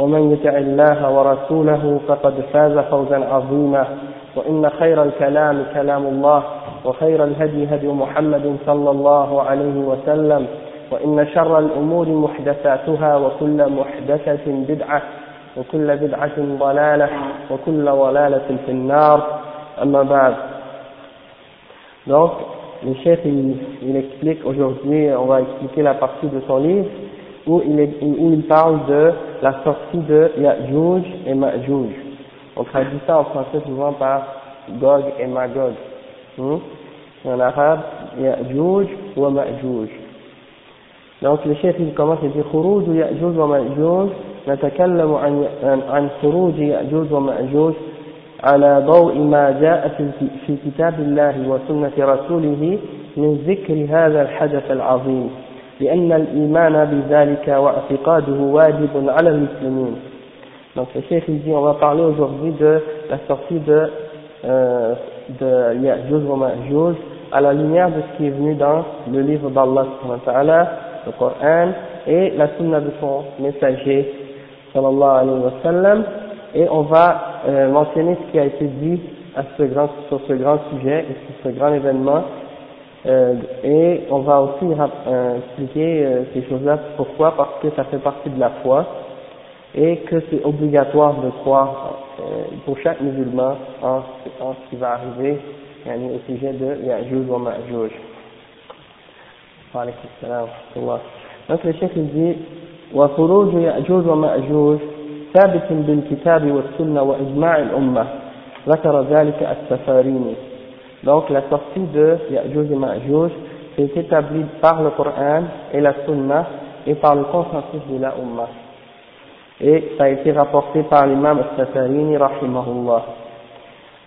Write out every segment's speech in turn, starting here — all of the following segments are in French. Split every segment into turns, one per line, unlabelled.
ومن يطع الله ورسوله فقد فاز فوزا عظيما. وإن خير الكلام كلام الله وخير الهدي هدي محمد صلى الله عليه وسلم وإن شر الأمور محدثاتها وكل محدثة بدعة وكل بدعة ضلالة وكل ضلالة في النار. أما بعد. Donc, le chef, il, il explique aujourd'hui, on va expliquer la partie de son livre. où il, est, où il parle de la sortie de Ya'juj et Ma'juj. On traduit ça en français souvent par Gog et Magog. Hmm? En arabe, Ya'juj ou Ma'juj. Donc le chef il commence à dire خروج يأجوج ومأجوج نتكلم عن عن خروج يأجوج ومأجوج على ضوء ما جاء في كتاب الله وسنة رسوله من ذكر هذا الحدث العظيم لأن الإيمان بذلك واعتقاده واجب على المسلمين donc le chef il dit on va parler aujourd'hui de la sortie de euh, de Ya'juj wa Ma'juj à la lumière de ce qui est venu dans le livre d'Allah le Coran et la sunna de son messager sallallahu alayhi wa sallam et on va euh, mentionner ce qui a été dit à ce grand, sur ce grand sujet et sur ce grand événement euh, et on va aussi euh, expliquer euh, ces choses-là pourquoi parce que ça fait partie de la foi et que c'est obligatoire de croire euh, pour chaque musulman en, en ce qui va arriver yani, au sujet de Ya'juj wa Ma'juj. Donc le chef il dit وخروج يأجوج ومأجوج ثابت بالكتاب والسنة وإجماع الأمة ذكر ذلك السفاريني donc la sortie de Ya'juj et Ma'juj est établie par le Coran et la Sunna et par le consensus de la Ummah et ça a été rapporté par l'imam al-Safarini rahimahullah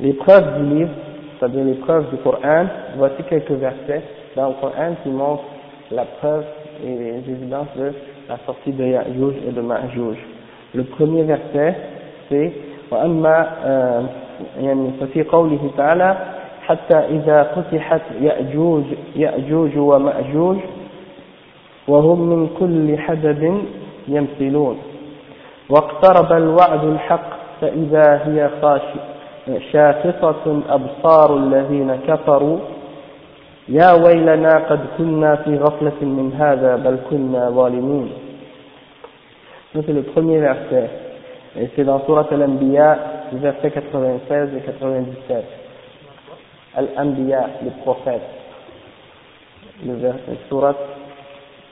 les preuves du livre c'est-à-dire les preuves du Coran voici quelques versets dans le Coran qui montrent la preuve et les évidences de la sortie de Ya'juj et de Ma'juj le premier verset c'est وأما يعني ففي قوله تعالى حتى إذا فتحت يأجوج يأجوج ومأجوج وهم من كل حدب يمثلون. واقترب الوعد الحق فإذا هي شاخصة أبصار الذين كفروا. يا ويلنا قد كنا في غفلة من هذا بل كنا ظالمين. C'est le premier verset. Et c'est dans Surat Al-Anbiya verset 96 et 97 Al-Anbiya les prophètes le verset Surat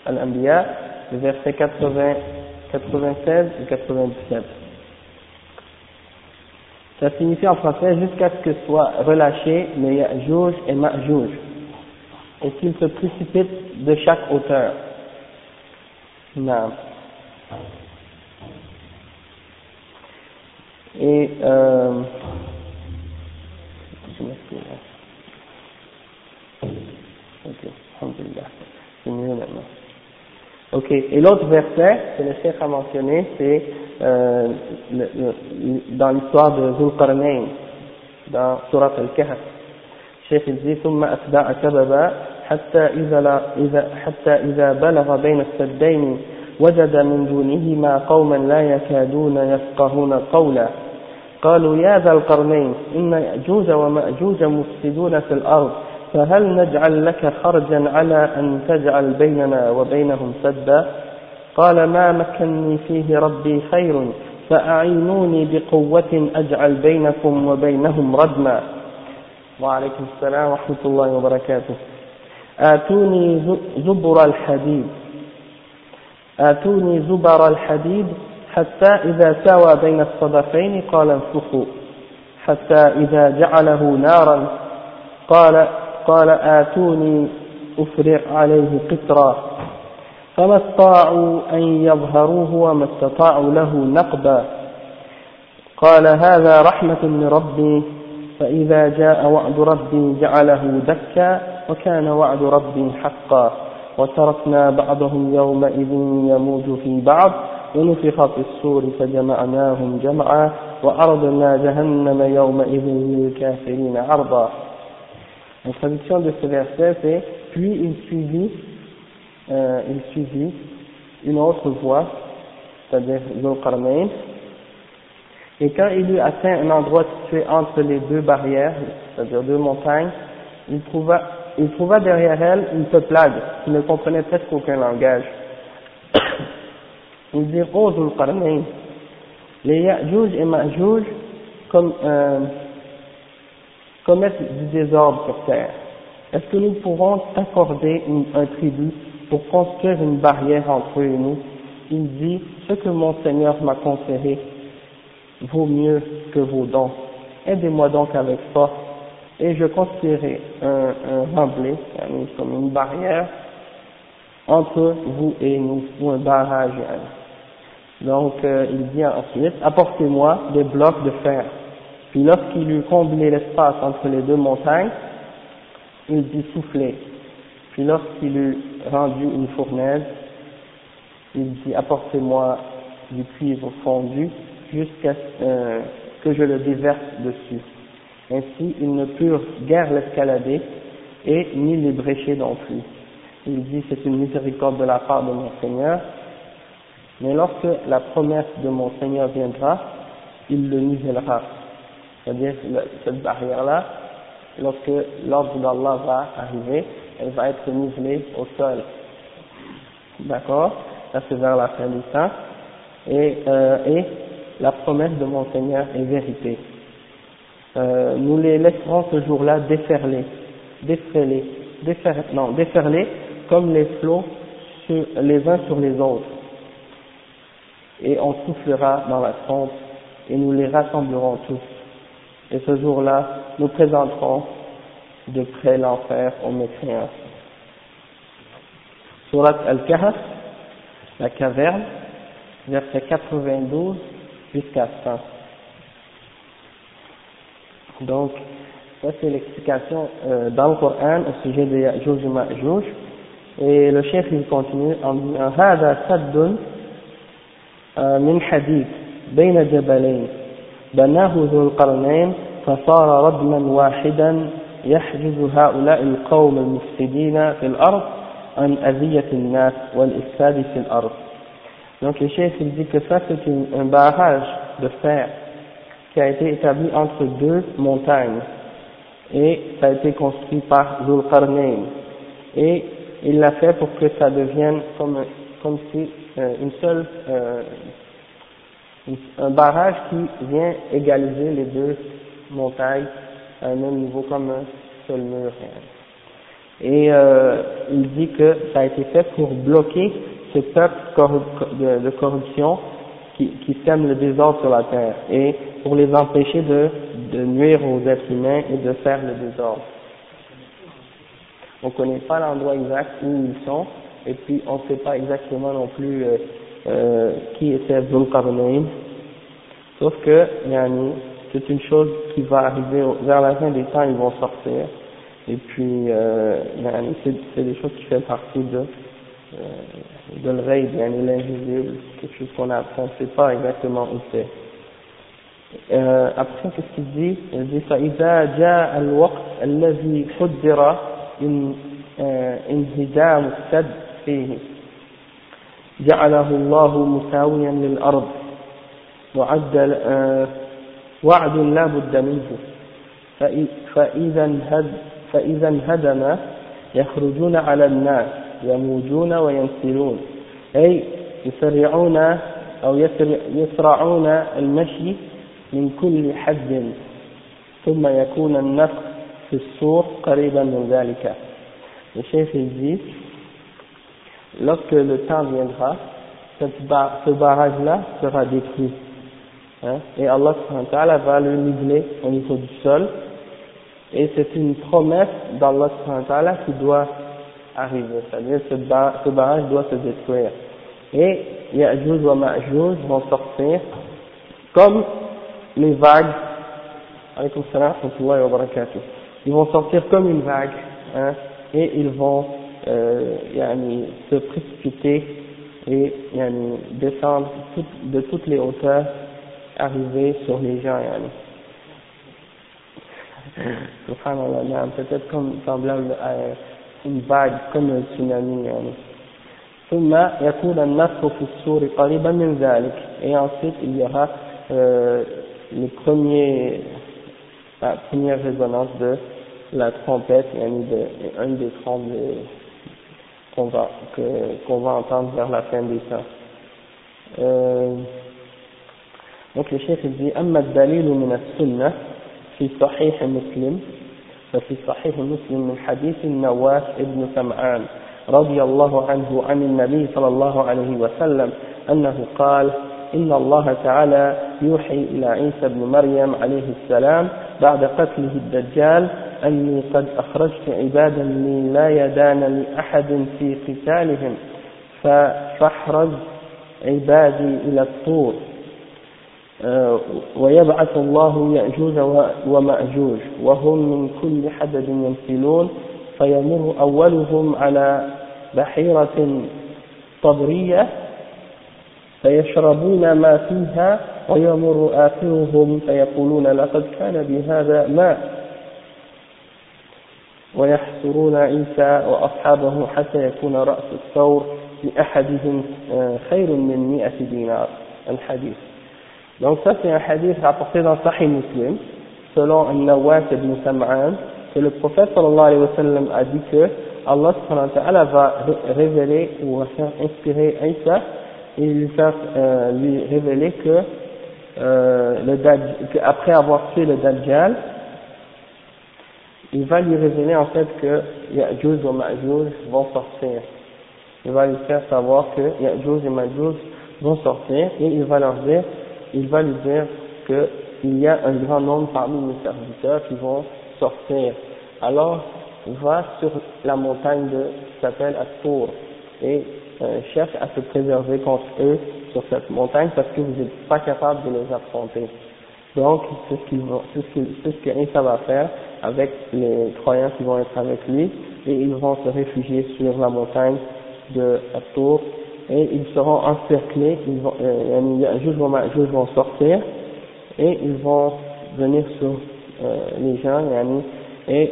Al-Anbiya le verset 80, 96 et 97 ça signifie en français jusqu'à ce que soient relâchés les Ya'juj et Ma'juj et qu'ils se précipitent de chaque hauteur. Non. Et euh, c'est mieux maintenant. Ok, et l'autre verset que le chef a mentionné, c'est euh, le, le, dans l'histoire de Zulqarnain, dans Surat Al-Kahf. الشيخ يجزي ثم أتبع سببا حتى إذا, إذا حتى إذا بلغ بين السدين وجد من دونهما قوما لا يكادون يفقهون قولا قالوا يا ذا القرنين إن يأجوج ومأجوج مفسدون في الأرض فهل نجعل لك خرجا على أن تجعل بيننا وبينهم سدا؟ قال ما مكني فيه ربي خير فأعينوني بقوة أجعل بينكم وبينهم ردما. وعليكم السلام ورحمة الله وبركاته. آتوني زبر الحديد. آتوني زبر الحديد حتى إذا ساوى بين الصدفين قال انفخوا حتى إذا جعله نارا قال قال آتوني أفرع عليه قطرا. فما استطاعوا أن يظهروه وما استطاعوا له نقبا. قال هذا رحمة من ربي فإذا جاء وعد ربي جعله دكا وكان وعد ربي حقا. وتركنا بعضهم يومئذ يموج في بعض ونفخ في الصور فجمعناهم جمعا وأرضنا جهنم يومئذ للكافرين عرضا. La traduction de ce verset c'est puis il suivit, euh, il suivit une autre voie, c'est-à-dire Zulqarnain, et quand il eut atteint un endroit situé entre les deux barrières, c'est-à-dire deux montagnes, il trouva, il trouva derrière elle une peuplade qui ne comprenait presque aucun langage. Il dit, oh Zulqarnain, les Ya'juj et Ma'juj comme, euh, commettent du désordre sur terre. Est-ce que nous pourrons accorder une, un tribut pour construire une barrière entre eux et nous? Il dit, ce que mon Seigneur m'a conféré vaut mieux que vos dons. Aidez-moi donc avec force et je construirai un, un remblai, comme une barrière, entre vous et nous, ou un barrage. Donc euh, il dit ensuite, apportez-moi des blocs de fer. Puis lorsqu'il eut comblé l'espace entre les deux montagnes, il dit soufflez. Puis lorsqu'il eut rendu une fournaise, il dit apportez-moi du cuivre fondu jusqu'à euh, que je le déverse dessus. Ainsi, ils ne purent guère l'escalader et ni les brécher non plus. Il dit c'est une miséricorde de la part de mon Seigneur, mais lorsque la promesse de mon Seigneur viendra, il le nivellera. C'est-à-dire, cette barrière-là, lorsque l'ordre d'Allah va arriver, elle va être nivelée au sol. D'accord? Ça c'est vers la fin du temps. Et, euh, et la promesse de mon Seigneur est vérité. Euh, nous les laisserons ce jour-là déferler, déferler, déferler, non, déferler comme les flots sur, les uns sur les autres. Et on soufflera dans la trompe et nous les rassemblerons tous. Et ce jour-là, nous présenterons de près l'enfer aux mécréants. Surat Al-Kahf, la caverne, verset 92 jusqu'à 100. Donc, ça c'est l'explication euh, dans le Coran au sujet de Ya'juj et Ma'juj. Et le chef il continue en disant هذا سد من حديد بين جبلين بناه ذو القرنين فصار ردما واحدا يحجز هؤلاء القوم المفسدين في الأرض عن أذية الناس والإفساد في الأرض. Donc le chef il dit que ça c'est un barrage de fer qui a été établi entre deux montagnes et ça a été construit par Zulqarnain et il l'a fait pour que ça devienne comme, comme si euh, une seule euh, un barrage qui vient égaliser les deux montagnes à un même niveau comme un seul mur. Et euh, il dit que ça a été fait pour bloquer ce peuple de, corruption qui, qui sème le désordre sur la terre et pour les empêcher de, de nuire aux êtres humains et de faire le désordre. On ne connaît pas l'endroit exact où ils sont et puis on ne sait pas exactement non plus euh, euh, qui était Zulqarnain, sauf que yani, c'est une chose qui va arriver vers la fin des temps, ils vont sortir et puis euh, yani, c'est des choses qui font partie de euh, de l'oreille, l'invisible, quelque chose qu'on apprend, on ne sait pas exactement où c'est. Euh, après, qu'est-ce qu'il dit Il dit فإذا جاء الوقت الذي قدر انهدام السد فيه جعله الله مساويا للأرض. وعد وعد لا بد منه. فإذا فإذا انهدم يخرجون على الناس يموجون وينسلون. أي يسرعون أو يسرعون المشي من كل حد. ثم يكون النفخ في الصور قريبا من ذلك. chef dit lorsque le temps viendra ce barrage-là sera détruit hein, et Allah va le niveler au niveau du sol. Et c'est une promesse d'Allah qui doit arriver, c'est-à-dire que ce barrage doit se détruire. Et Ya'juj wa Ma'juj vont sortir comme les vagues, ils vont sortir comme une vague, hein, et ils vont euh, se précipiter et descendre de toutes les hauteurs, arriver sur les gens. Subhanallah, peut-être comme semblable à une vague, comme un tsunami. ثم يكون النفخ في السور قريبا من ذلك et ensuite il y aura euh, les premiers, la première résonance de la trompette, de, un des sons qu'on va, qu'on va entendre vers la fin des temps. Euh, donc le chef dit أما الدليل من السنة في صحيح مسلم ففي صحيح مسلم من حديث النواس ابن سمعان رضي الله عنه عن النبي صلى الله عليه وسلم أنه قال إن الله تعالى يوحي إلى عيسى بن مريم عليه السلام بعد قتله الدجال أني قد أخرجت عبادا لي لا يدان لأحد في قتالهم فأحرز عبادي إلى الطور آه، ويبعث الله يأجوج ومأجوج وهم من كل حدد ينسلون فيمر أولهم على بحيرة طبرية فيشربون ما فيها ويمر آخرهم فيقولون لقد كان بهذا ماء ويحصرون عيسى وأصحابه حتى يكون رأس الثور لأحدهم آه، خير من مئة دينار الحديث Donc ça c'est un hadith rapporté dans Sahih Muslim, selon un Nawas ibn Sam'an, que le prophète sallallahu alayhi wa sallam a dit que Allah subhanahu wa ta'ala va révéler ou va faire inspirer Isa et lui faire euh, lui révéler que euh, le après avoir tué le Dajjal, il va lui révéler en fait que Ya'juj et Ma'juj vont sortir. Il va lui faire savoir que Ya'juj et Ma'juj vont sortir et il va leur dire il va lui dire qu'il y a un grand nombre parmi mes serviteurs qui vont sortir. Alors, va sur la montagne de, qui s'appelle Astur et euh, cherche à se préserver contre eux sur cette montagne parce que vous n'êtes pas capable de les affronter. Donc, c'est ce qu'il c'est ce, va faire avec les croyants qui vont être avec lui. Et ils vont se réfugier sur la montagne de Astur et ils seront encerclés, ils vont, euh, juge vont sortir. Et ils vont venir sur euh, les gens et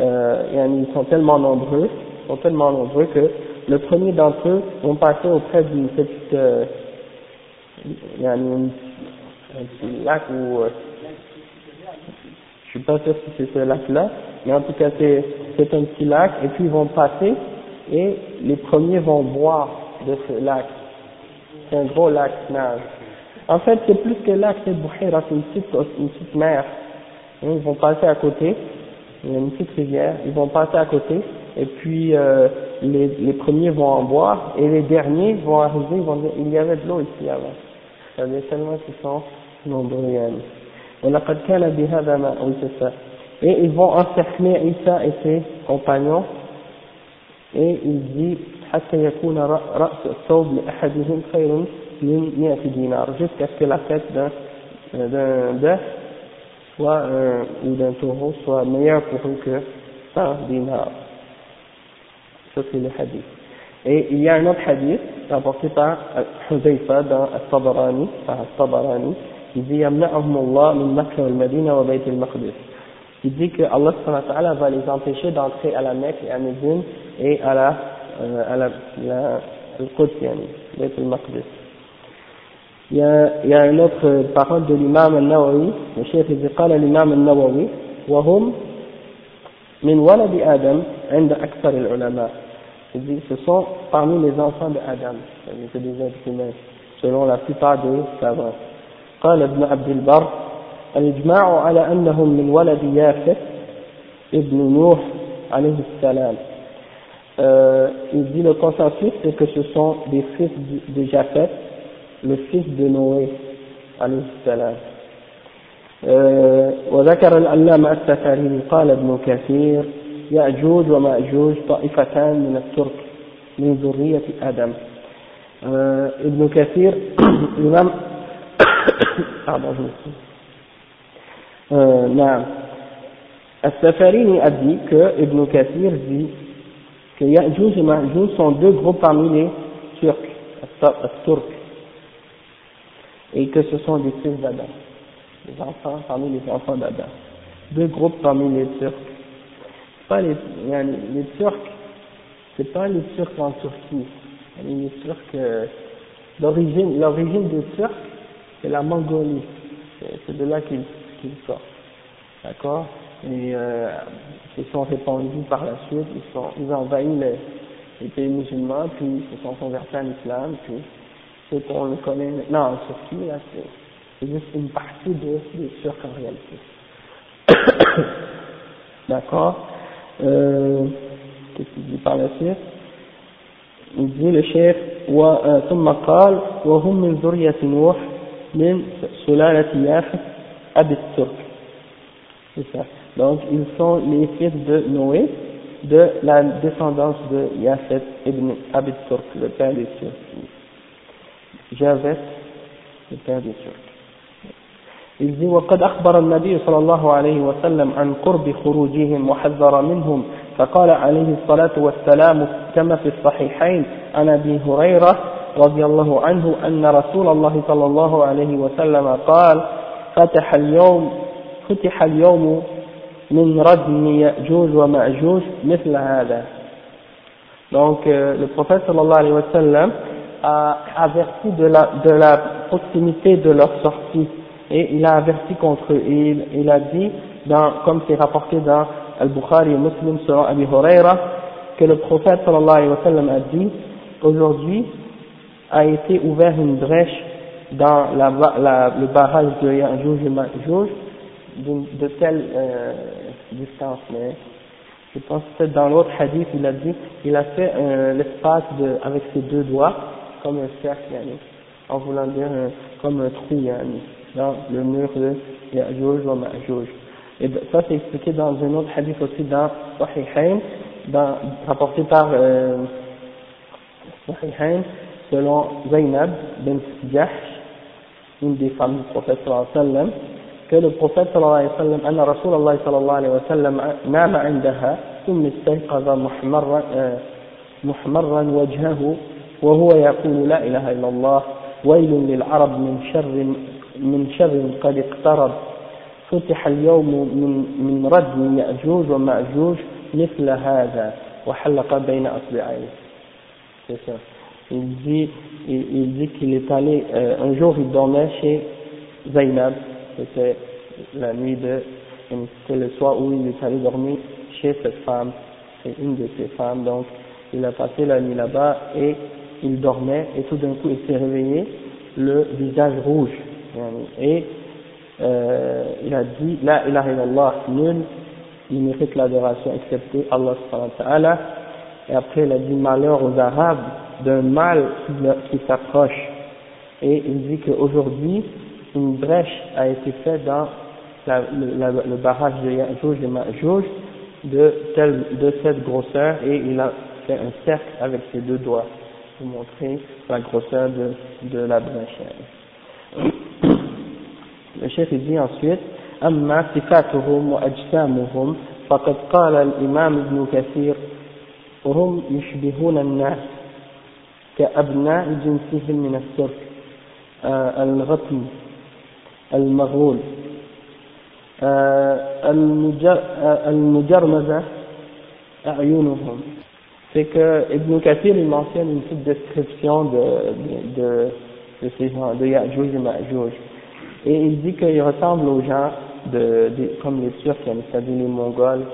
euh, ils sont tellement nombreux, sont tellement nombreux que le premier d'entre eux vont passer auprès d'une petite euh, un petit lac euh, je suis pas sûr si c'est ce lac là, mais en tout cas c'est un petit lac et puis ils vont passer et les premiers vont boire de ce lac. C'est un gros lac nage. En fait, c'est plus que lac, c'est Bouhira, c'est une petite, une petite mer. Ils vont passer à côté, il y a une petite rivière, ils vont passer à côté, et puis euh, les, les premiers vont en boire, et les derniers vont arriver, ils vont il y avait de l'eau ici avant. Dire tellement qu'ils sont nombreux. Et ils vont encercler Issa et ses compagnons, et il dit حتى يكون رأس الثوب لأحدهم خير من 100 دينار jusqu'à ce que la tête d'un bœuf soit euh, ou d'un taureau soit meilleure pour eux que 100 dinars. Ça c'est le hadith. Et il y a un autre hadith rapporté par Huzaifa dans Al-Tabarani, par Al-Tabarani, qui dit يمنعهم الله من مكة والمدينة وبيت المقدس. Il dit que Allah va les empêcher d'entrer à la Mecque et à Médine et à la على القدس يعني بيت المقدس Il y, a, il y a une autre parole de l'imam al-Nawawi, le chef dit قال الإمام النووي وهم من ولد آدم عند أكثر العلماء. Il dit ce sont parmi les enfants de Adam, c'est des êtres humains. selon la plupart des savants. قال ابن عبد البر الإجماع على أنهم من ولد يافث ابن نوح عليه السلام euh, il dit le consensus c'est que ce sont des fils de Japheth le fils de Noé عليه السلام وذكر العلامة السفاري قال ابن كثير يأجوج ومأجوج طائفتان من الترك من ذرية آدم ابن كثير الإمام pardon je me suis euh, non. Al-Safarini a dit que Ibn Kathir dit que Ya'juj et Ma'juj sont deux groupes parmi les Turcs, Turcs, et que ce sont des fils d'Adam les enfants parmi les enfants d'Adam. Deux groupes parmi les Turcs. Pas les, les Turcs, c'est pas les Turcs en Turquie. Les Turcs, euh, l'origine, l'origine des Turcs, c'est la Mongolie. C'est de là qu'ils sortent. D'accord? Et euh, ils sont répandus par la suite, ils, sont, ils ont envahi les, les pays musulmans, puis ils se sont convertis à l'islam, puis c'est qu'on le connaît maintenant en Turquie, là, c'est c'est juste une partie de, des Turcs en réalité. D'accord? euh, Qu'est-ce qu'il dit par la suite Il dit le chef ثم قال وهم من ذرية نوح من سلالة يافث أبي الترك c'est ça donc ils sont les fils de Noé de la descendance de Yafet ibn Abid Turk, le père des Turcs. Javet, le père des Turcs. إذ وقد أخبر النبي صلى الله عليه وسلم عن قرب خروجهم وحذر منهم فقال عليه الصلاة والسلام كما في الصحيحين عن أبي هريرة رضي الله عنه أن رسول الله صلى الله عليه وسلم قال فتح اليوم فتح اليوم من ردم يأجوج ومأجوج مثل هذا. Donc euh, le prophète sallallahu alayhi wa sallam a averti de la, de la proximité de leur sortie. Et il a averti contre eux. Et il, a dit, comme c'est rapporté dans Al-Bukhari et Muslim selon Abi Huraira, que le prophète sallallahu alayhi wa sallam a dit, aujourd'hui a été ouvert une brèche dans le barrage de Ya'juj et de telle euh, distance, mais je pense que dans l'autre hadith, il a dit, il a fait euh, l'espace avec ses deux doigts, comme un cercle, en voulant dire euh, comme un trou, yani dans le mur de Ya'juj wa Ma'juj. Et ça c'est expliqué dans un autre hadith aussi dans Sahihain, dans, rapporté par euh, Sahihain, selon Zainab bin Jahsh, une des femmes du prophète sallallahu alayhi wa sallam, que le prophète sallallahu alayhi wa sallam, أن رسول الله صلى الله عليه وسلم نام عندها ثم استيقظ محمرا محمرا وجهه وهو يقول لا إله إلا الله ويل للعرب من شر من شر قد اقترب فتح اليوم من من ردم يأجوج ومأجوج مثل هذا وحلق بين أصبعيه c'est ça il dit il, il dit qu'il est allé euh, un jour il dormait chez Zainab c'était la nuit de c'était le soir où il est allé dormir chez cette femme c'est une de ses femmes donc il a passé la nuit là-bas et il dormait et tout d'un coup il s'est réveillé le visage rouge Et euh, il a dit, La ilaha illallah, nul, il mérite l'adoration excepté Allah subhanahu wa ta'ala. Et après il a dit malheur aux Arabes d'un mal qui s'approche. Et il dit qu'aujourd'hui, une brèche a été faite dans le, barrage de Ya'juj de, cette grosseur et il a fait un cercle avec ses deux doigts pour montrer la grosseur de la brèche. Le chef dit ensuite أما صفاتهم وأجسامهم فقد قال الإمام ابن كثير هم يشبهون الناس كأبناء جنسهم من الترك آه الغطم المغول آه المجرمزة أعينهم. C'est que Ibn Kathir il mentionne une petite description de, de, de, de ces gens, de Ya'juj et. Et il dit qu'il ressemble aux gens de, comme les Turcs, c'est-à-dire les Mongols,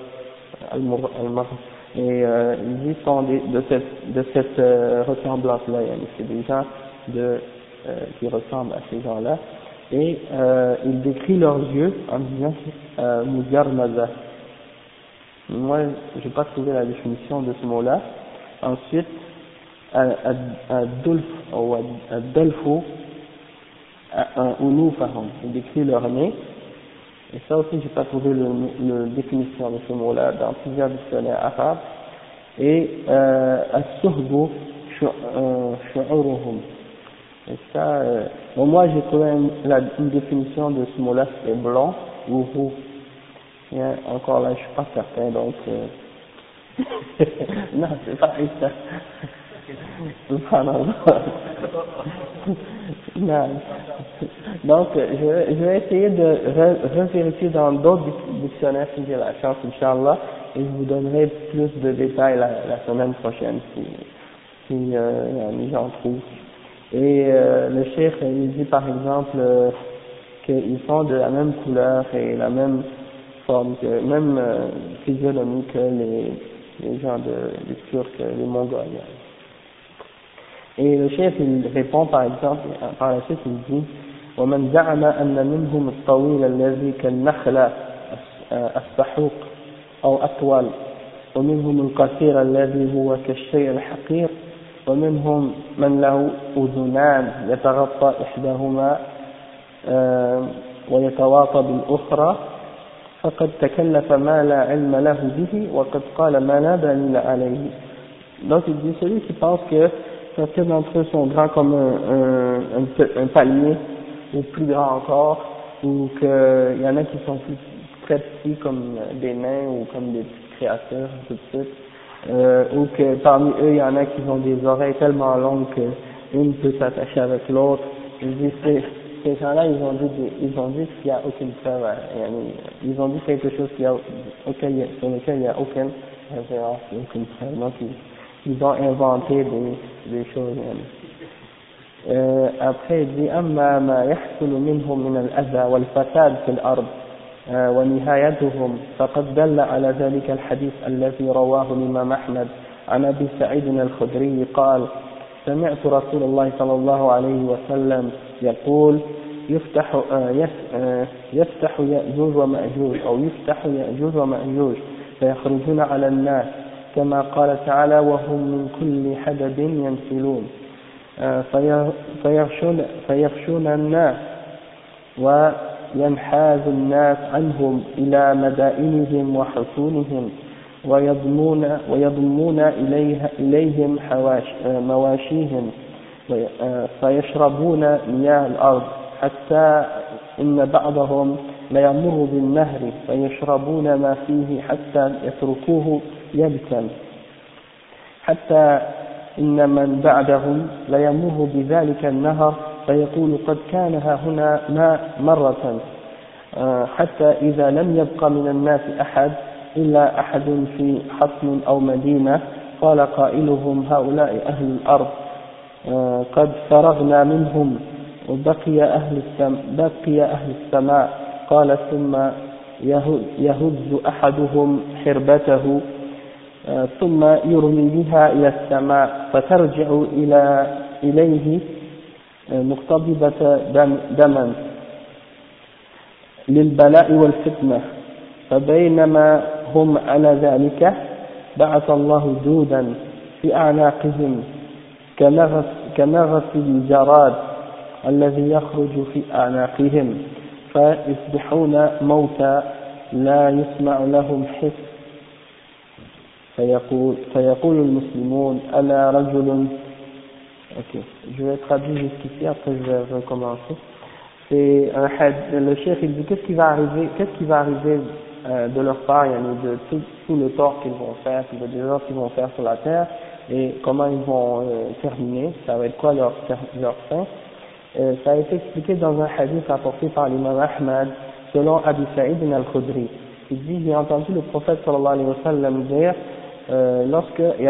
et euh, il dit sont des, de cette, de cette euh, ressemblance-là, c'est des gens de euh, qui ressemblent à ces gens-là, et euh, il décrit leurs yeux en disant euh, Mujarmaza. Moi, je n'ai pas trouvé la définition de ce mot-là. Ensuite, il décrit leur nez. Et ça aussi, j'ai pas trouvé la définition de ce mot-là dans plusieurs dictionnaires arabes. Et euh, As-Suhbu, Shu'uruhum. Et ça, euh, bon, moi j'ai trouvé une, une définition de ce mot-là, c'est blanc ou roux. Et encore là, je suis pas certain, donc. Euh... non, c'est pas ça. Donc, je vais, essayer de revérifier dans d'autres dictionnaires si j'ai la chance, Inch'Allah, et je vous donnerai plus de détails la, semaine prochaine si, si euh, j'en trouve. Et euh, le chef, il dit par exemple euh, qu'ils sont de la même couleur et la même forme, même euh, physionomie que les, les gens de, les Turcs, les Mongols. Et le chef, il répond par exemple, par la suite, il dit ومن زعم أن منهم الطويل الذي كالنخلة السحوق أو أطول ومنهم القصير الذي هو كالشيء الحقير ومنهم من له أذنان يتغطى إحداهما ويتواطى بالأخرى فقد تكلف ما لا علم له به وقد قال ما لا دليل عليه donc il dit celui qui pense que certains d'entre eux sont grands comme un, un, un, palier ou plus grands encore ou qu'il y en a qui sont plus très petits comme des nains ou comme des petits créateurs tout de suite euh, ou que parmi eux il y en a qui ont des oreilles tellement longues qu'une peut s'attacher avec l'autre. Ces gens-là, ils ont dit, qu'il n'y a aucune preuve, ils ont dit quelque chose qui a, auquel, sur lequel il n'y a aucune référence, aucune preuve. Donc ils, ils ont inventé des, des choses. Euh, après il dit, أما ما يحصل منهم من الأذى والفساد في الأرض ونهايتهم فقد دل على ذلك الحديث الذي رواه الإمام أحمد عن أبي سعيد الخدري قال سمعت رسول الله صلى الله عليه وسلم يقول يفتح يفتح يأجوج ومأجوج أو يفتح يأجوج ومأجوج فيخرجون على الناس كما قال تعالى وهم من كل حدب ينسلون. فيغشون, فيغشون الناس و ينحاز الناس عنهم إلى مدائنهم وحصونهم ويضمون, ويضمون إليه إليهم حواش مواشيهم فيشربون مياه الأرض حتى إن بعضهم ليمر بالنهر فيشربون ما فيه حتى يتركوه يبكا حتى إن من بعدهم ليمر بذلك النهر فيقول قد كان ها هنا ماء مرة. حتى إذا لم يبق من الناس أحد إلا أحد في حصن أو مدينة قال قائلهم هؤلاء أهل الأرض قد فرغنا منهم وبقي أهل بقي أهل السماء. قال ثم يهز أحدهم حربته ثم يرمي بها إلى السماء فترجع إلى إليه مقتضبة دم دما للبلاء والفتنة. فبينما هم على ذلك بعث الله دودا في أعناقهم كنغف, كنغف الجراد الذي يخرج في أعناقهم فيصبحون موتى لا يسمع لهم حس فيقول, فيقول المسلمون أنا رجل Ok, je vais traduire jusqu'ici, après je vais recommencer. C'est un le chef il dit qu'est-ce qui va arriver, qu'est-ce qui va arriver euh, de leur part, de tout, tout le tort qu'ils vont faire, tout le désordre qu'ils vont faire sur la terre, et comment ils vont euh, terminer, ça va être quoi leur, leur fin. Euh, ça a été expliqué dans un hadith apporté par l'imam Ahmad, selon Abu Sa'id al-Khudri. Il dit, j'ai entendu le prophète sallallahu alayhi wa sallam dire, euh, lorsque et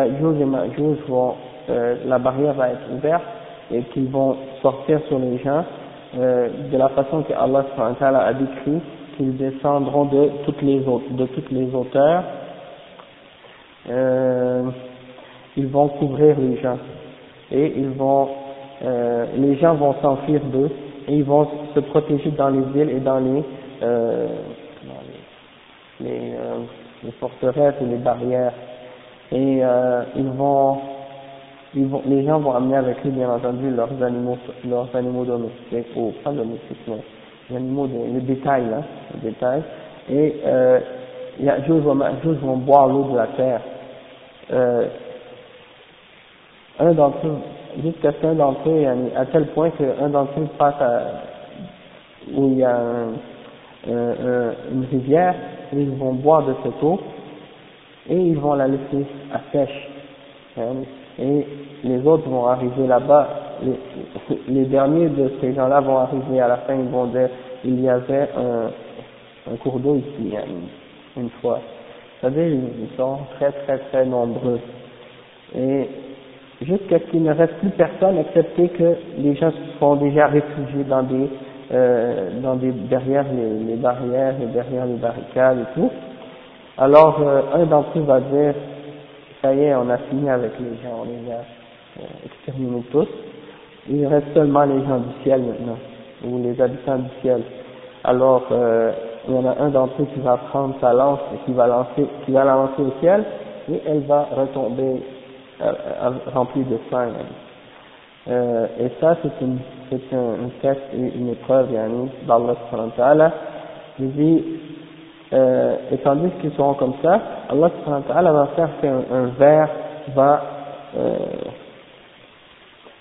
vont euh, la barrière va être ouverte et qu'ils vont sortir sur les gens euh, de la façon que Allah a décrit qu'ils descendront de toutes les de toutes les hauteurs euh, ils vont couvrir les gens et ils vont euh, les gens vont s'enfuir d'eux et ils vont se protéger dans les villes et dans les, euh, les, les, euh, les forteresses et les barrières. Et euh, ils vont, ils vont, les gens vont amener avec eux bien entendu leurs animaux, leurs animaux domestiques, ou pas domestiques, mais les animaux, de, le détail là, le détail. Et euh, vont boire l'eau de la terre. Euh, un d'entre eux, jusqu'à ce qu'un d'entre eux, à tel point qu'un d'entre eux passe à, où il y a un, un, une rivière, ils vont boire de cette eau, et ils vont la laisser à sèche. Hein. Et les autres vont arriver là-bas, les, derniers de ces gens-là vont arriver à la fin, ils vont dire, il y avait un, cours d'eau ici, hein, une fois. C'est-à-dire, ils sont très très très nombreux. Et jusqu'à ce qu'il ne reste plus personne, excepté que les gens se sont déjà réfugiés dans des, euh, dans des derrière les, les, barrières et derrière les barricades et tout. Alors, euh, un d'entre eux va dire, ça y est, on a fini avec les gens, on les a euh, exterminés tous. Il reste seulement les gens du ciel maintenant, ou les habitants du ciel. Alors, euh, il y en a un d'entre eux qui va prendre sa lance et qui va lancer, qui va la lancer au ciel, et elle va retomber euh, euh, rempli de sang. Euh, et ça, c'est une, c'est un, test une épreuve, yani, d'Allah subhanahu. Il dit, euh, et tandis qu'ils seront comme ça, Allah subhanahu wa ta'ala va faire qu'un verre va, euh,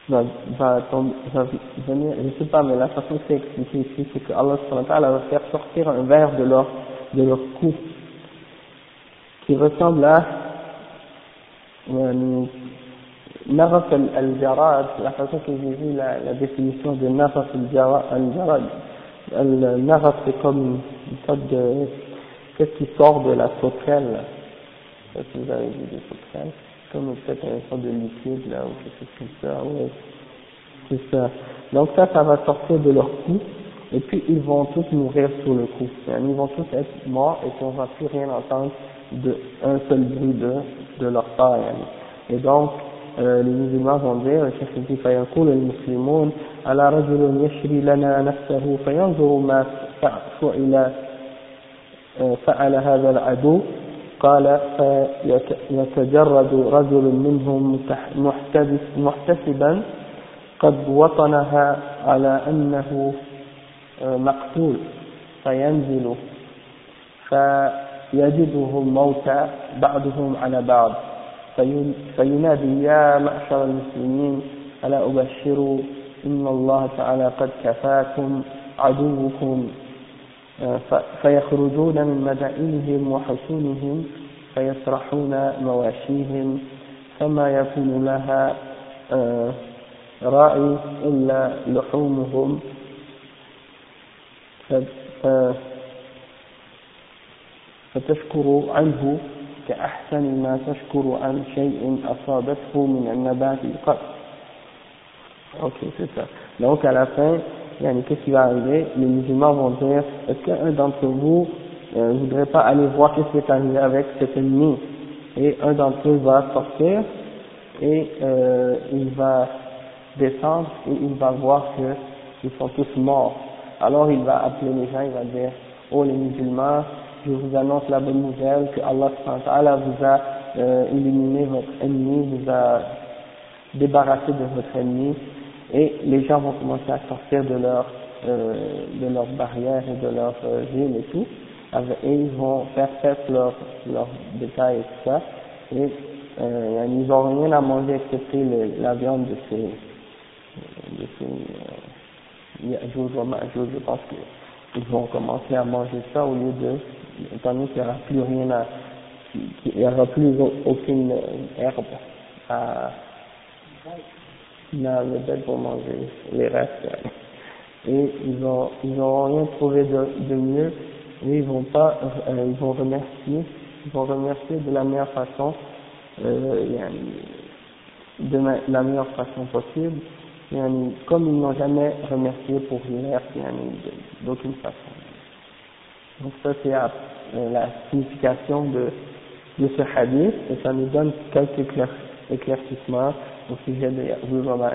va, va, tomber, va venir, je sais pas, mais la façon que c'est expliqué ici, c'est que Allah subhanahu wa ta'ala va faire sortir un verre de leur, de leur cou, qui ressemble à, euh, Naraf al-Jarad, la façon que j'ai vu la, la définition de Naraf al-Jarad, al-Naraf c'est comme une sorte de, qu'est-ce qui sort de la sauterelle je sais pas si vous avez vu des sauterelles comme peut-être une sorte de liquide là ou quelque chose comme ça ouais c'est ça donc ça ça va sortir de leur cou et puis ils vont tous mourir sur le coup ils vont tous être morts et puis on va plus rien entendre de un seul bruit de, de leur part يعني. et donc euh, les musulmans vont dire الشيخ dit فيقول المسلمون على رجل يشري لنا نفسه فينظر ما فعل فعل هذا العدو قال فيتجرد رجل منهم محتسبا قد وطنها على أنه مقتول فينزل ف يجده الموتى بعضهم على بعض فينادي يا معشر المسلمين ألا أبشر إن الله تعالى قد كفاكم عدوكم. فيخرجون من مدائنهم وحصونهم فيسرحون مواشيهم فما يكون لها راعي إلا لحومهم فتشكر عنه كأحسن ما تشكر عن شيء أصابته من النبات قط. Ok, c'est ça. Donc à la fin, qu'est-ce qui va arriver Les musulmans vont dire, est-ce qu'un d'entre vous ne euh, voudrait pas aller voir qu'est-ce qui est arrivé avec cet ennemi? Et un d'entre eux va sortir et euh, il va descendre et il va voir qu'ils sont tous morts. Alors il va appeler les gens, il va dire, oh les musulmans, je vous annonce la bonne nouvelle que Allah vous a euh, éliminé votre ennemi, vous a débarrassé de votre ennemi, et les gens vont commencer à sortir de leur euh, de leurs barrières et de leur euh, ville et tout, et ils vont faire faire leurs leur détails et tout ça, et euh, ils n'ont rien à manger excepté le, la viande de ces de ces euh, je pense qu'ils vont commencer à manger ça au lieu de étant donné qu'il n'y aura plus rien à, il n'y aura plus aucune herbe à, dans le bed pour manger les restes. Et ils n'ont ils ont rien trouvé de, de mieux, et ils vont pas, euh, ils vont remercier, ils vont remercier de la meilleure façon, euh, de la meilleure façon possible, comme ils n'ont jamais remercié pour l'herbe, d'aucune façon. Donc ça c'est la signification de, de ce hadith et ça nous donne quelques éclaircissements au sujet de Ya'juj wa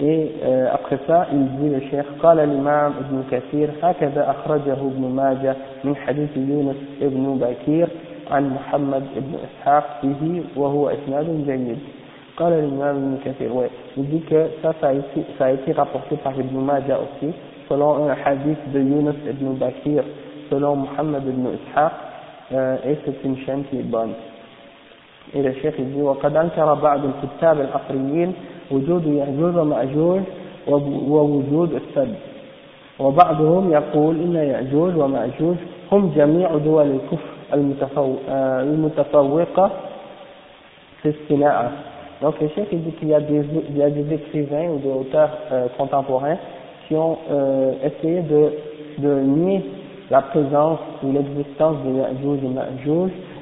Et euh, après ça, il dit le cheikh, قال الإمام ابن كثير هكذا أخرجه ابن ماجه من حديث يونس ابن بكير عن محمد ابن إسحاق به وهو إسناد جيد قال الإمام ابن كثير ouais. il dit que ça, ça a, été, ça a été rapporté par Ibn Majah aussi selon un hadith de Yunus ibn Bakir selon Muhammad ibn Ishaq euh, et c'est une chaîne qui est bonne et le cheikh il dit وقد أنكر بعض الكتاب العصريين وجود يأجوج ومأجوج ووجود السد وبعضهم يقول إن يأجوج ومأجوج هم جميع دول الكفر المتفوقة في الصناعة Donc le chef il dit qu'il y, a des, il y a des écrivains ou des auteurs euh, contemporains qui ont euh, essayé de, de nier la présence ou l'existence de Ya'juj et Ma'juj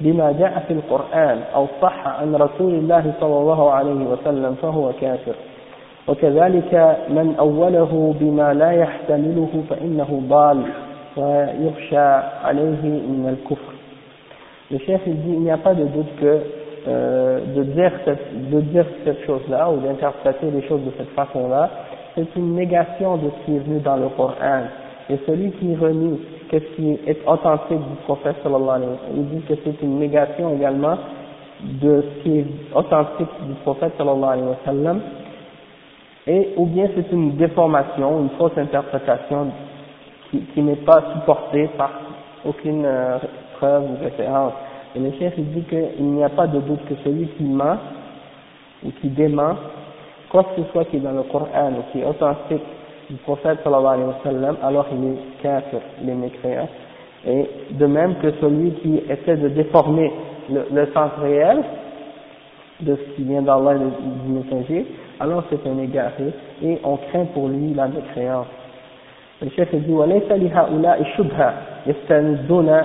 بما جاء في القرآن أو صح عن رسول الله صلى الله عليه وسلم فهو كافر وكذلك من أوله بما لا يحتمله فإنه ضال ويخشى عليه من الكفر Le chef il dit il n'y a pas de doute que euh, de, dire cette, de dire cette chose-là ou d'interpréter les choses de cette façon-là, c'est une négation de ce qui est venu dans le Coran. Et celui qui renie ce qui est authentique du prophète sallallahu alayhi wa sallam, il dit que c'est une négation également de ce qui est authentique du prophète sallallahu alayhi wa sallam, et ou bien c'est une déformation, une fausse interprétation qui, qui n'est pas supportée par aucune euh, preuve ou référence. Et le chef il dit qu'il n'y a pas de doute que celui qui ment ou qui dément quoi que ce soit qui est dans le Coran ou qui est authentique du prophète sallallahu alayhi wa sallam, alors il est kafir, il est mécréant. Et de même que celui qui essaie de déformer le, le sens réel de ce qui vient d'Allah et du messager, alors c'est un égaré et on craint pour lui la mécréance. Le chef dit وليس لهؤلاء شبهة يستندون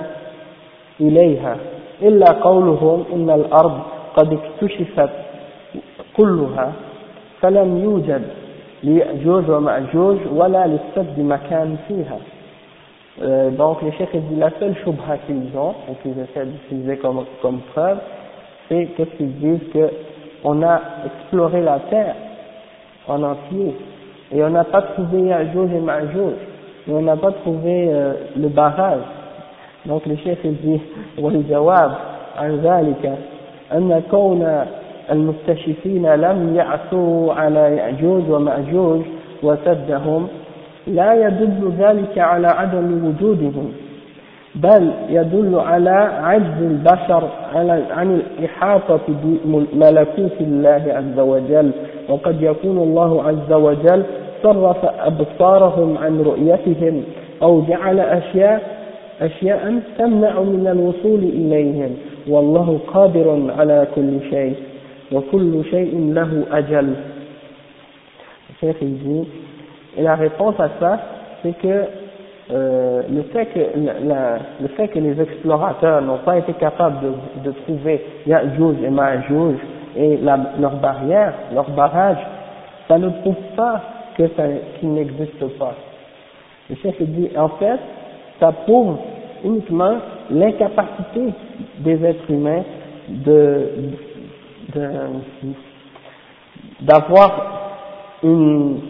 إليها إلا قولهم إن الأرض قد اكتشفت كلها فلم يوجد ليأجوج ومأجوج ولا للسد مكان فيها euh, donc les chefs disent la seule shubha qu'ils ont ou qu'ils essaient d'utiliser comme, comme preuve c'est qu'est-ce qu'ils disent que on a exploré la terre en entier et on n'a pas trouvé Ya'juj et Ma'juj et on n'a pas trouvé euh, le barrage donc le chef il dit والجواب عن ذلك أن كون المستشفين لم يعثروا على يأجوج ومأجوج وسدهم لا يدل ذلك على عدم وجودهم بل يدل على عجز البشر عن الإحاطة بملكوت الله عز وجل. وقد يكون الله عز وجل صرف أبصارهم عن رؤيتهم أو جعل أشياء أشياء تمنع من الوصول إليهم. والله قادر على كل شيء. وكل شيء له أجل Cheikh il dit, et la réponse à ça, c'est que euh, le, fait que la, le fait que les explorateurs n'ont pas été capables de, de trouver Ya'juj et Ma'juj et la, leur barrière, leur barrage, ça ne prouve pas que ça, qu'il n'existe pas. Le chef dit, en fait, ça prouve uniquement l'incapacité des êtres humains de d'avoir une,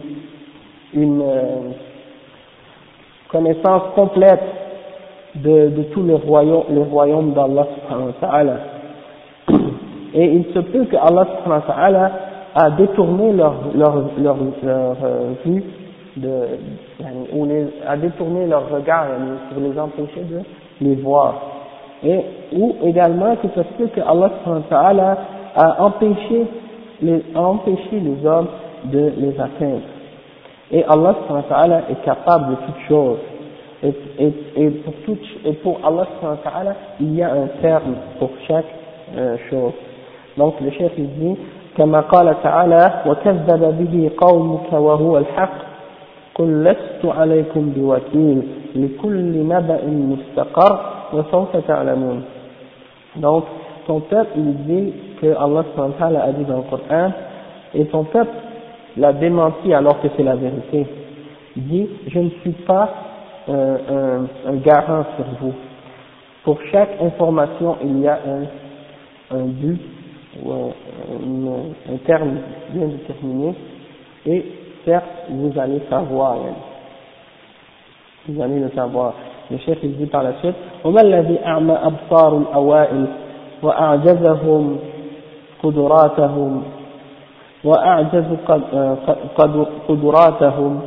une euh, connaissance complète de, de tout le royaume, d'Allah subhanahu wa ta'ala. Et il se peut que Allah subhanahu wa ta'ala a détourné leur, leur, leur, leur euh, vue de, ou a détourné leur regard pour les empêcher de les voir. Et, ou également que se peut que Allah a empêché les, a empêché les hommes de les atteindre. Et Allah est capable de toutes choses. Et, et, et, pour, tout, et pour Allah il y a un terme pour chaque euh, chose. Donc le chef il dit كما قال تعالى وكذب به قومك وهو الحق قل لست عليكم بوكيل لكل نبأ مستقر وسوف تعلمون donc ton peuple il dit que Allah a dit dans le Coran et ton peuple l'a démenti alors que c'est la vérité il dit je ne suis pas euh, un, un garant sur vous. Pour chaque information il y a un, but ou un, un, terme bien déterminé. Et certes vous allez savoir. Vous allez le savoir le chef il dit par la suite قدراتهم وأعجز قدراتهم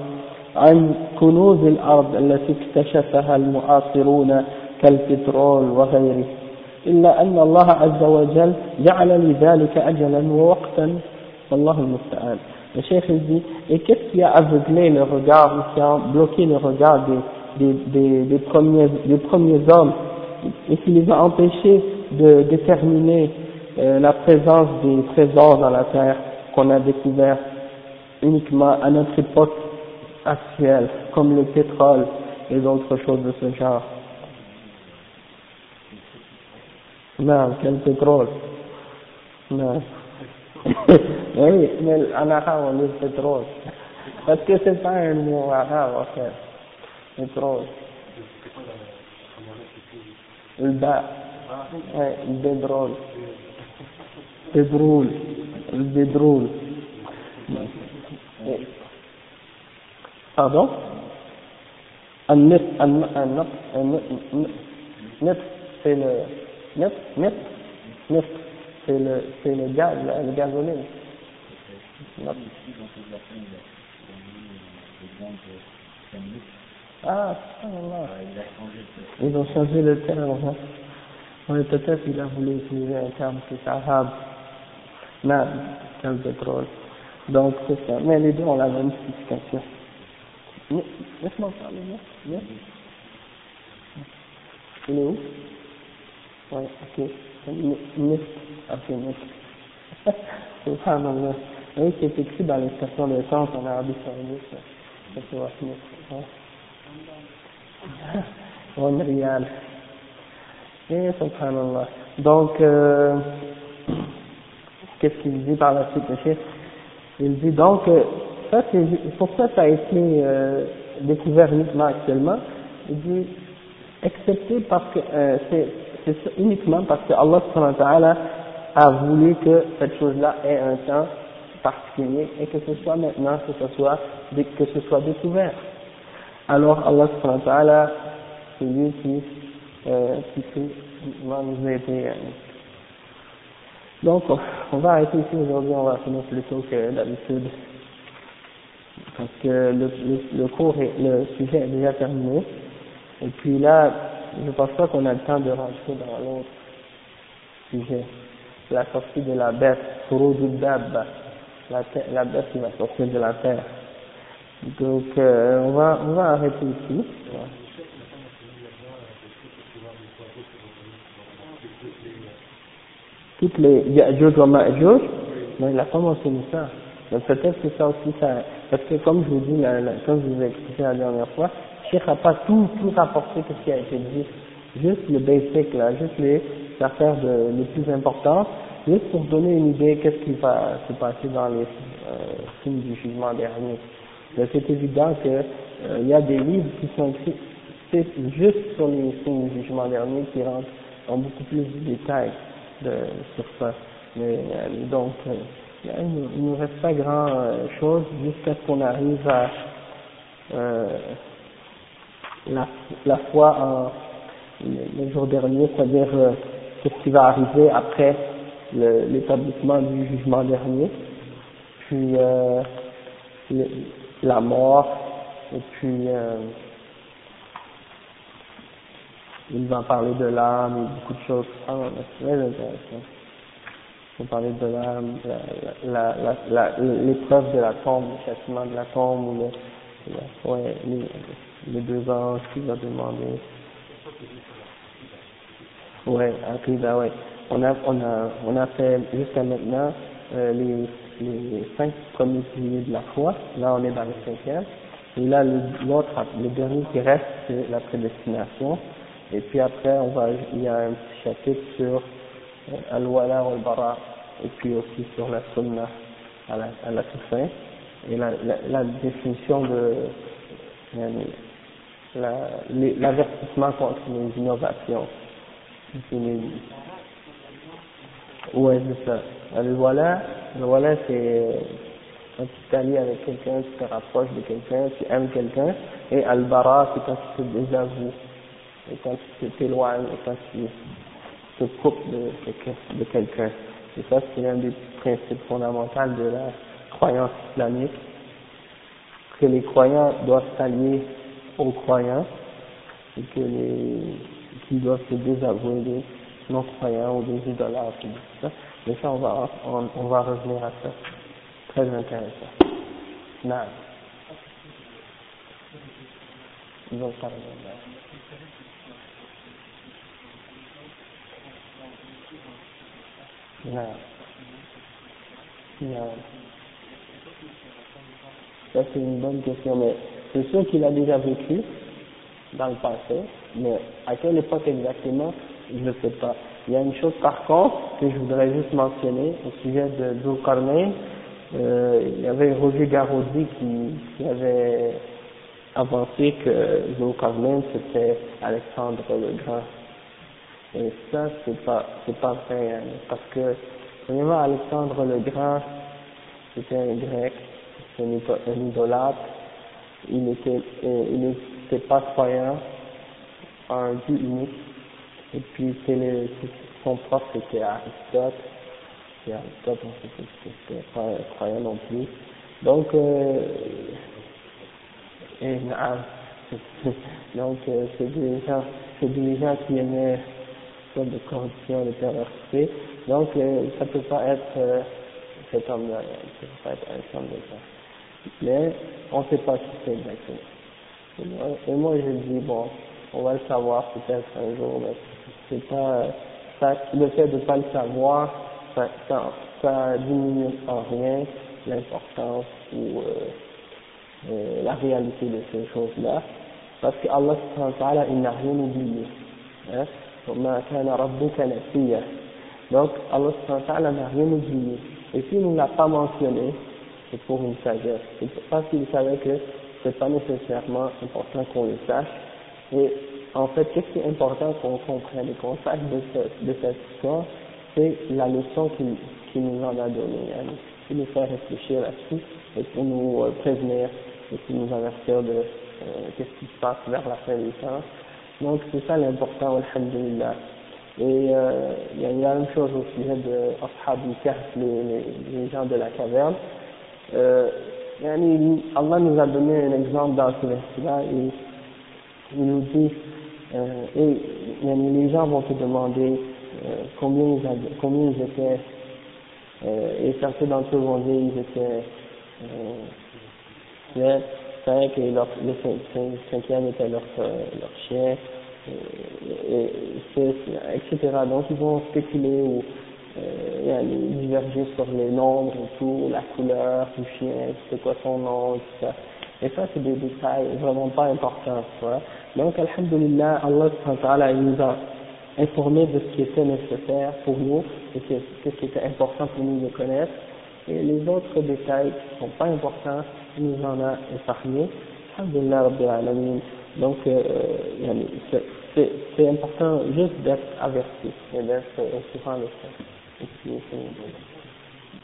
عن كنوز الأرض التي اكتشفها المعاصرون كالبترول وغيره. إلا أن الله عز وجل جعل لذلك أجلا ووقتا. والله المستعان. الشيخ يقول إيه كيف qu'est-ce qui a aveuglé le regard ou qui a bloqué le regard des, et qui les a empêchés de déterminer euh, la présence des trésors dans la terre qu'on a découvert uniquement à notre époque actuelle, comme le pétrole et d'autres choses de ce genre. Non, quel pétrole? Non. oui, mais en arabe on dit pétrole. Parce que c'est pas un mot arabe en fait. Pétrole. Le bas. Ouais, le pétrole. Le pétrole. Pardon? Un net, un, c'est le net, net, net, c'est le, gaz, le. Ah. Ils ont changé le terme. Hein. Peut-être qu'il a voulu utiliser un terme est arabe. Non, c'est le pétrole. Donc, c'est ça. Mais les deux ont la même signification. Laisse-moi parler, non Il est où? Ouais, ok. Nif. Ok, Nif. Subhanallah. Oui, c'est écrit dans stations de temps en Arabie Saoudite. C'est quoi, Nif One Riyal. Et subhanallah. Donc, euh, qu'est-ce qu'il dit par la suite, le Il dit donc, ça, c'est, pour ça, ça a été euh, découvert uniquement actuellement. Il dit, excepté parce que euh, c'est, uniquement parce que Allah a voulu que cette chose-là ait un temps particulier et que ce soit maintenant que ce soit que ce soit découvert. Alors Allah c'est lui qui, euh, qui va nous aider. Donc on va arrêter ici aujourd'hui, on va finir plus tôt que d'habitude parce que le, le, cours et le sujet est déjà terminé. Et puis là, je pense pas qu'on a le temps de rentrer dans l'autre sujet. La sortie de la bête, la, la bête qui va sortir de la terre. Donc, euh, on, va, on va arrêter ici. Toutes les Ya'juj wa Ma'juj, mais il a pas mentionné ça. Mais peut-être que ça aussi, ça, parce que comme je vous dis, comme je vous ai expliqué la dernière fois, Cheikh n'a pas tout, tout rapporté ce qui a été dit, juste le basic là, juste les affaires de, les plus importantes, juste pour donner une idée qu'est-ce qui va se passer dans les euh, films du jugement dernier. C'est évident qu'il euh, y a des livres qui sont écrits juste sur les films du jugement dernier qui rentrent en beaucoup plus de détails sur ça. Mais euh, donc, euh, il ne nous reste pas grand euh, chose jusqu'à ce qu'on arrive à la, la foi en le, jour dernier, c'est-à-dire ce qui va arriver après l'établissement du jugement dernier, puis la mort, et puis il va parler de l'âme et beaucoup de choses. Ah, c'est très intéressant on parlait de l'âme, l'épreuve de la tombe, le châtiment de la tombe, ou le, ouais, les, les, deux anges qui va demander. Ouais, Akida, ouais. On a, on a, on a fait jusqu'à maintenant euh, les, les cinq premiers piliers de la foi, là on est dans le cinquième, et là l'autre, le dernier qui reste, c'est la prédestination, et puis après on va, il y a un petit chapitre sur euh, al-wala al-bara, et puis aussi sur la sunna à la, à la fin, et la, la, la définition de l'avertissement contre les innovations. Ouais, c'est ça. Le voilà, le voilà c'est quand tu t'allies avec quelqu'un, tu te rapproches de quelqu'un, tu aimes quelqu'un, et Al-Bara, c'est quand tu te désavoues, et quand tu t'éloignes, et quand tu te coupes de, de quelqu'un. Et ça, c'est un des principes fondamentaux de la croyance islamique, que les croyants doivent s'allier aux croyants, et que les, qu'ils doivent se désavouer des non-croyants ou des idolâtres. Mais ça, on va, on, va revenir à ça. Très intéressant. Non. Ils Non. Non. Ça, c'est une bonne question, mais c'est sûr qu'il a déjà vécu dans le passé, mais à quelle époque exactement, je ne sais pas. Il y a une chose par contre que je voudrais juste mentionner au sujet de Zulkarnain. Euh, il y avait Roger Garaudy qui, avait avancé que Zulkarnain c'était Alexandre le Grand. Et ça, c'est pas, c'est pas vrai, hein, parce que, premièrement, Alexandre le Grand, c'était un grec, c'était un idolâtre, il était, euh, il n'était pas croyant un Dieu unique, et puis le, son prof c'était Aristote, et Aristote, c'était pas croyant non plus. Donc, euh, et, donc euh, c'est des gens, c'est des gens qui aimaient de corruption, de perversité. Donc, euh, ça peut pas être euh, cet homme-là, ça peut pas être un homme de ça. Mais, on ne sait pas qui c'est exactement. Et moi, je dis, bon, on va le savoir peut-être un jour, mais c'est pas, ça, le fait de ne pas le savoir, ça, ça, diminue en rien l'importance ou euh, euh, la réalité de ces choses-là. Parce que Allah il n'a rien oublié. Hein? Donc Allah n'a rien oublié. Et s'il ne l'a pas mentionné, c'est pour une sagesse. C'est parce qu'il savait que c'est pas nécessairement important qu'on le sache. Et en fait, qu'est-ce qui est important qu'on comprenne et qu'on sache de, ce, de cette histoire, c'est la leçon qu'il qu nous en a donnée. Hein, qui nous fait réfléchir là-dessus et pour nous euh, prévenir et pour nous avertir de euh, qu'est-ce qui se passe vers la fin du temps donc c'est ça l'important, alhamdulillah. Et euh, il y a la même chose au sujet de Ashab les, les, les gens de la caverne. Euh, Allah nous a donné un exemple dans ce verset-là et il nous dit, euh, et les gens vont te demander combien, ils avaient, combien ils étaient, et certains d'entre eux vont dire ils étaient, cinq et leur, le cinquième était leur, leur chien, et, et, etc. Donc ils vont spéculer ou euh, diverger sur les nombres tout, la couleur du chien, c'est quoi son nom, tout ça. Et ça, c'est des détails vraiment pas importants. Voilà. Donc, Alhamdulillah, Allah il nous a informé de ce qui était nécessaire pour nous, et ce qui était important pour nous de connaître. Et les autres détails qui ne sont pas importants, il nous en a épargné. Alhamdulillah Rabbil Alamin. Donc, euh, c'est important juste d'être averti et d'être au courant de ça.